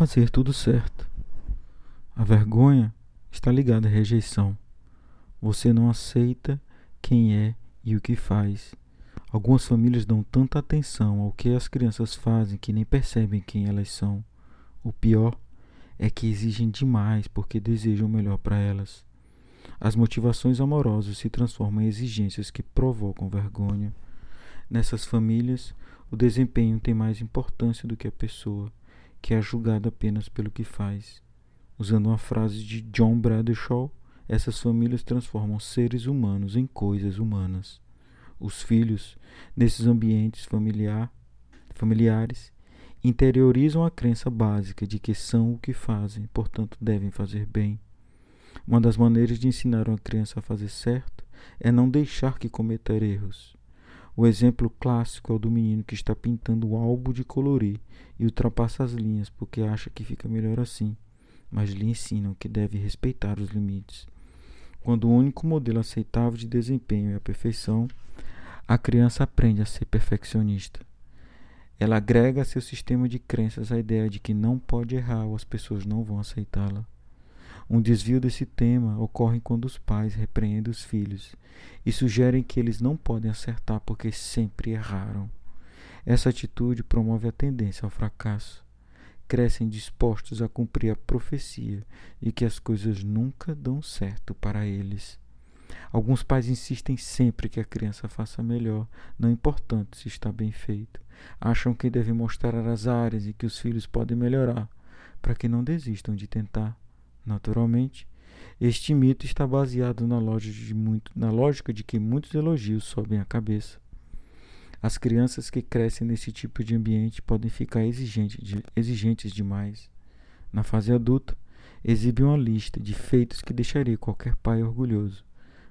fazer tudo certo. A vergonha está ligada à rejeição. Você não aceita quem é e o que faz. Algumas famílias dão tanta atenção ao que as crianças fazem que nem percebem quem elas são. O pior é que exigem demais porque desejam o melhor para elas. As motivações amorosas se transformam em exigências que provocam vergonha. Nessas famílias, o desempenho tem mais importância do que a pessoa, que é julgada apenas pelo que faz. Usando uma frase de John Bradshaw, essas famílias transformam seres humanos em coisas humanas. Os filhos, nesses ambientes familiar, familiares, interiorizam a crença básica de que são o que fazem, portanto devem fazer bem. Uma das maneiras de ensinar uma criança a fazer certo é não deixar que cometa erros. O exemplo clássico é o do menino que está pintando o álbum de colorir e ultrapassa as linhas porque acha que fica melhor assim, mas lhe ensinam que deve respeitar os limites. Quando o único modelo aceitável de desempenho é a perfeição, a criança aprende a ser perfeccionista. Ela agrega a seu sistema de crenças a ideia de que não pode errar ou as pessoas não vão aceitá-la. Um desvio desse tema ocorre quando os pais repreendem os filhos e sugerem que eles não podem acertar porque sempre erraram. Essa atitude promove a tendência ao fracasso. Crescem dispostos a cumprir a profecia de que as coisas nunca dão certo para eles. Alguns pais insistem sempre que a criança faça melhor, não importando se está bem feito. Acham que devem mostrar as áreas em que os filhos podem melhorar, para que não desistam de tentar. Naturalmente, este mito está baseado na lógica de, muito, na lógica de que muitos elogios sobem a cabeça. As crianças que crescem nesse tipo de ambiente podem ficar exigentes, de, exigentes demais. Na fase adulta, exibe uma lista de feitos que deixaria qualquer pai orgulhoso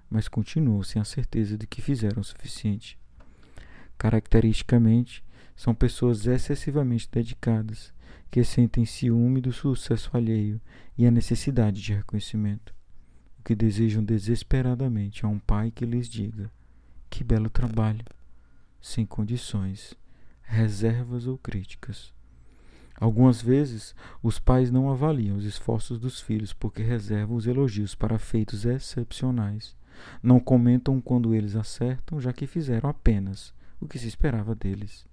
mas continuam sem a certeza de que fizeram o suficiente. Caracteristicamente, são pessoas excessivamente dedicadas, que sentem ciúme do sucesso alheio e a necessidade de reconhecimento. O que desejam desesperadamente é um pai que lhes diga: Que belo trabalho! Sem condições, reservas ou críticas. Algumas vezes, os pais não avaliam os esforços dos filhos porque reservam os elogios para feitos excepcionais não comentam quando eles acertam, já que fizeram apenas o que se esperava deles.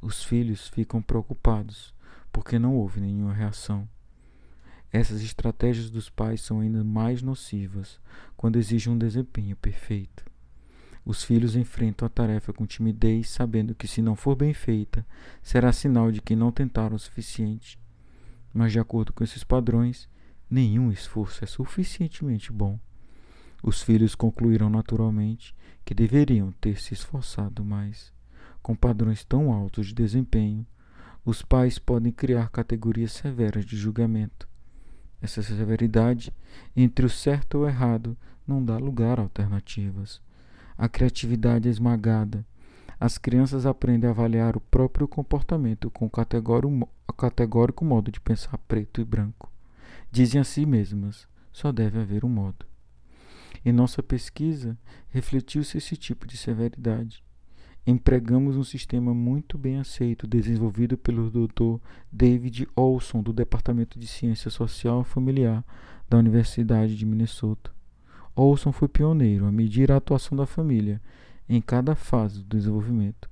Os filhos ficam preocupados porque não houve nenhuma reação. Essas estratégias dos pais são ainda mais nocivas quando exigem um desempenho perfeito. Os filhos enfrentam a tarefa com timidez, sabendo que, se não for bem feita, será sinal de que não tentaram o suficiente. Mas, de acordo com esses padrões, nenhum esforço é suficientemente bom. Os filhos concluíram naturalmente que deveriam ter se esforçado mais. Com padrões tão altos de desempenho, os pais podem criar categorias severas de julgamento. Essa severidade entre o certo e o errado não dá lugar a alternativas. A criatividade é esmagada. As crianças aprendem a avaliar o próprio comportamento com o categórico modo de pensar preto e branco. Dizem a si mesmas: só deve haver um modo. Em nossa pesquisa, refletiu-se esse tipo de severidade. Empregamos um sistema muito bem aceito, desenvolvido pelo Dr. David Olson, do Departamento de Ciência Social e Familiar da Universidade de Minnesota. Olson foi pioneiro a medir a atuação da família em cada fase do desenvolvimento.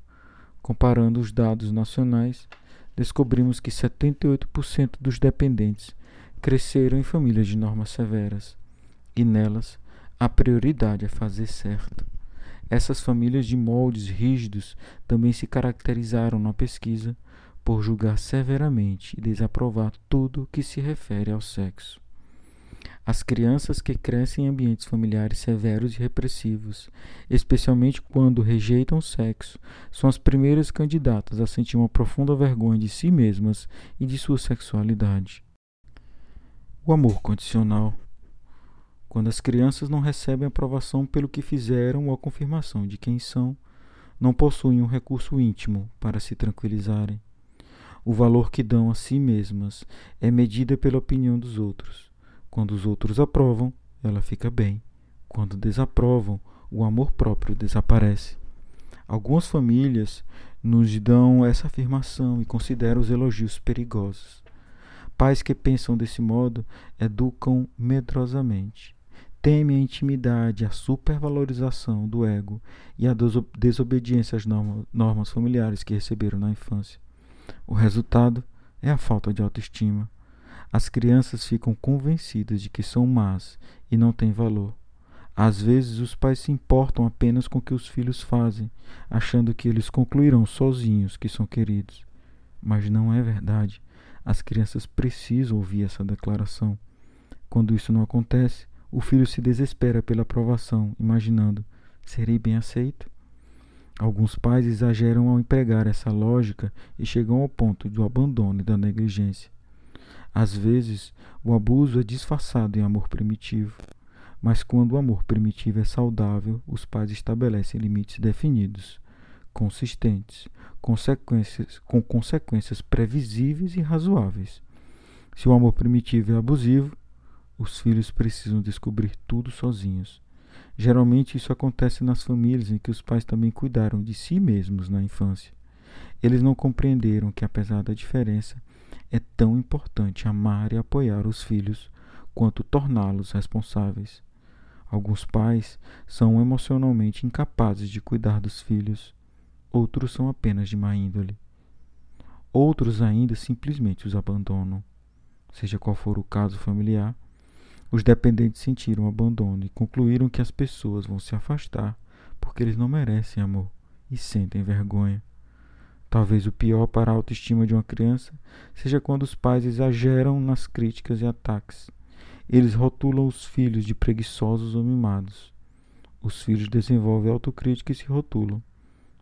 Comparando os dados nacionais, descobrimos que 78% dos dependentes cresceram em famílias de normas severas, e nelas a prioridade é fazer certo. Essas famílias de moldes rígidos também se caracterizaram na pesquisa por julgar severamente e desaprovar tudo que se refere ao sexo. As crianças que crescem em ambientes familiares severos e repressivos, especialmente quando rejeitam o sexo, são as primeiras candidatas a sentir uma profunda vergonha de si mesmas e de sua sexualidade. O amor condicional quando as crianças não recebem aprovação pelo que fizeram ou a confirmação de quem são, não possuem um recurso íntimo para se tranquilizarem. O valor que dão a si mesmas é medida pela opinião dos outros. Quando os outros aprovam, ela fica bem. Quando desaprovam, o amor próprio desaparece. Algumas famílias nos dão essa afirmação e consideram os elogios perigosos. Pais que pensam desse modo educam medrosamente. Temem a intimidade, a supervalorização do ego e a desobediência às normas familiares que receberam na infância. O resultado é a falta de autoestima. As crianças ficam convencidas de que são más e não têm valor. Às vezes, os pais se importam apenas com o que os filhos fazem, achando que eles concluirão sozinhos que são queridos. Mas não é verdade. As crianças precisam ouvir essa declaração. Quando isso não acontece, o filho se desespera pela aprovação, imaginando: serei bem aceito? Alguns pais exageram ao empregar essa lógica e chegam ao ponto do abandono e da negligência. Às vezes, o abuso é disfarçado em amor primitivo, mas quando o amor primitivo é saudável, os pais estabelecem limites definidos consistentes, consequências, com consequências previsíveis e razoáveis. Se o amor primitivo é abusivo, os filhos precisam descobrir tudo sozinhos. Geralmente isso acontece nas famílias em que os pais também cuidaram de si mesmos na infância. Eles não compreenderam que, apesar da diferença, é tão importante amar e apoiar os filhos quanto torná-los responsáveis. Alguns pais são emocionalmente incapazes de cuidar dos filhos outros são apenas de má índole. Outros ainda simplesmente os abandonam. Seja qual for o caso familiar, os dependentes sentiram abandono e concluíram que as pessoas vão se afastar porque eles não merecem amor e sentem vergonha. Talvez o pior para a autoestima de uma criança seja quando os pais exageram nas críticas e ataques. Eles rotulam os filhos de preguiçosos ou mimados. Os filhos desenvolvem autocrítica e se rotulam.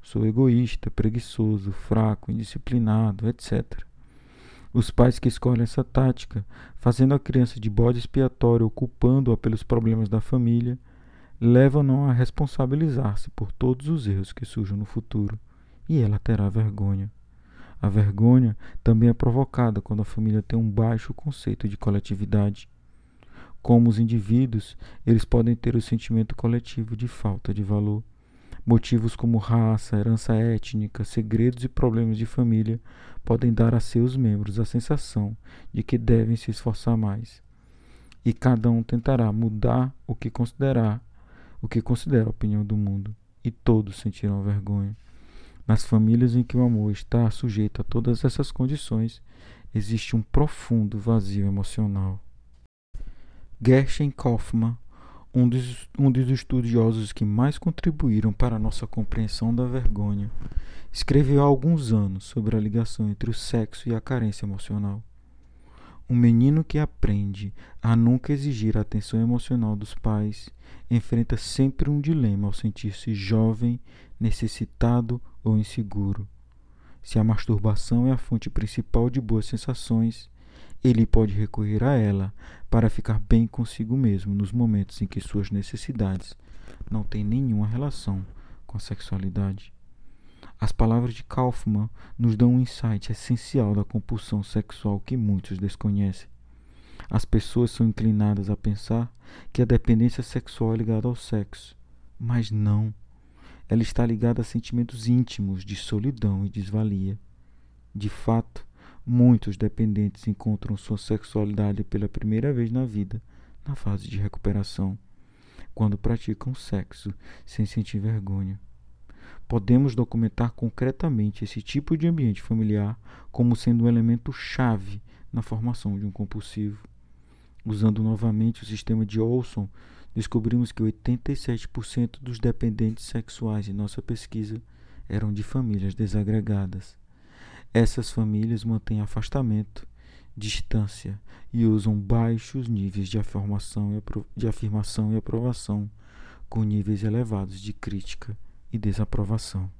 Sou egoísta, preguiçoso, fraco, indisciplinado, etc. Os pais que escolhem essa tática, fazendo a criança de bode expiatório ou culpando-a pelos problemas da família, levam-no a responsabilizar-se por todos os erros que surjam no futuro, e ela terá vergonha. A vergonha também é provocada quando a família tem um baixo conceito de coletividade. Como os indivíduos, eles podem ter o sentimento coletivo de falta de valor. Motivos como raça, herança étnica, segredos e problemas de família podem dar a seus membros a sensação de que devem se esforçar mais. E cada um tentará mudar o que considerar, o que considera a opinião do mundo, e todos sentirão vergonha. Nas famílias em que o amor está sujeito a todas essas condições, existe um profundo vazio emocional. Gershon Kaufmann um dos, um dos estudiosos que mais contribuíram para a nossa compreensão da vergonha, escreveu há alguns anos sobre a ligação entre o sexo e a carência emocional. Um menino que aprende a nunca exigir a atenção emocional dos pais enfrenta sempre um dilema ao sentir-se jovem, necessitado ou inseguro. Se a masturbação é a fonte principal de boas sensações, ele pode recorrer a ela para ficar bem consigo mesmo nos momentos em que suas necessidades não têm nenhuma relação com a sexualidade. As palavras de Kaufman nos dão um insight essencial da compulsão sexual que muitos desconhecem. As pessoas são inclinadas a pensar que a dependência sexual é ligada ao sexo, mas não. Ela está ligada a sentimentos íntimos de solidão e desvalia. De fato, Muitos dependentes encontram sua sexualidade pela primeira vez na vida, na fase de recuperação, quando praticam sexo sem sentir vergonha. Podemos documentar concretamente esse tipo de ambiente familiar como sendo um elemento chave na formação de um compulsivo. Usando novamente o sistema de Olson, descobrimos que 87% dos dependentes sexuais em nossa pesquisa eram de famílias desagregadas. Essas famílias mantêm afastamento, distância e usam baixos níveis de afirmação e, de afirmação e aprovação, com níveis elevados de crítica e desaprovação.